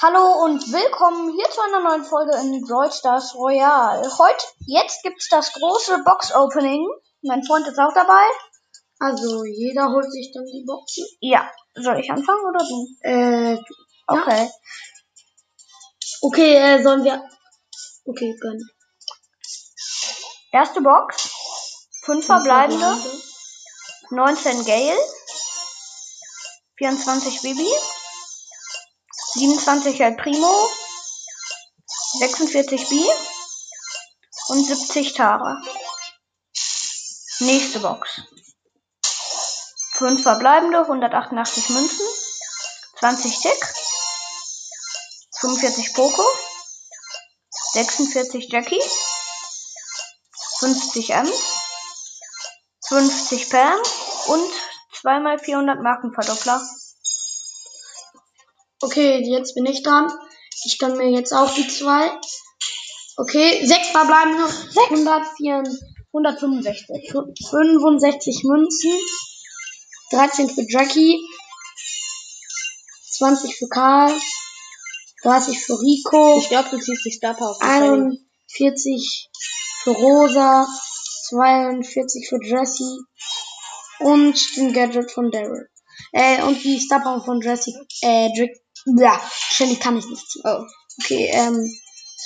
Hallo und willkommen hier zu einer neuen Folge in Brawl Stars Royale. Heute, jetzt gibt's das große Box-Opening. Mein Freund ist auch dabei. Also, jeder holt sich dann die Boxen. Ja, soll ich anfangen oder du? Äh, Okay. okay, äh, sollen wir. Okay, gönn. Erste Box. Fünf verbleibende. 19 Gale. 24 Bibi. 27 El Primo. 46 B. Und 70 Tara. Nächste Box. 5 verbleibende, 188 Münzen. 20 Tick. 45 Poco. 46 Jackie. 50 M. 50 Pam. Und 2x400 Markenverdoppler. Okay, jetzt bin ich dran. Ich gönn mir jetzt auch die zwei. Okay, sechs verbleibende. 104, 165. 65 Münzen. 13 für Jackie. 20 für Karl. 30 für Rico. Ich glaube, du ziehst die Star Power. 41 für Rosa, 42 für Jessie und den Gadget von Daryl. Äh, und die Star von Jessie, äh, Drake, ja, Shelly kann ich nicht ziehen. Oh. Okay, ähm,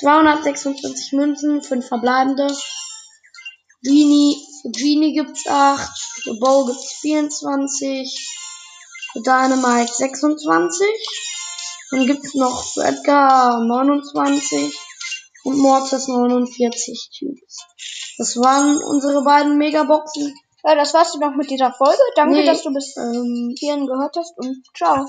226 Münzen, 5 verbleibende. Genie, für Genie gibt's 8, für Bo gibt's 24, für Dynamite 26. Dann gibt's noch für Edgar 29 und Mortis 49 Cubes. Das waren unsere beiden Megaboxen. Ja, das war's dann noch mit dieser Folge. Danke, Nee, dass du bis Ähm, hierhin gehört hast und ciao.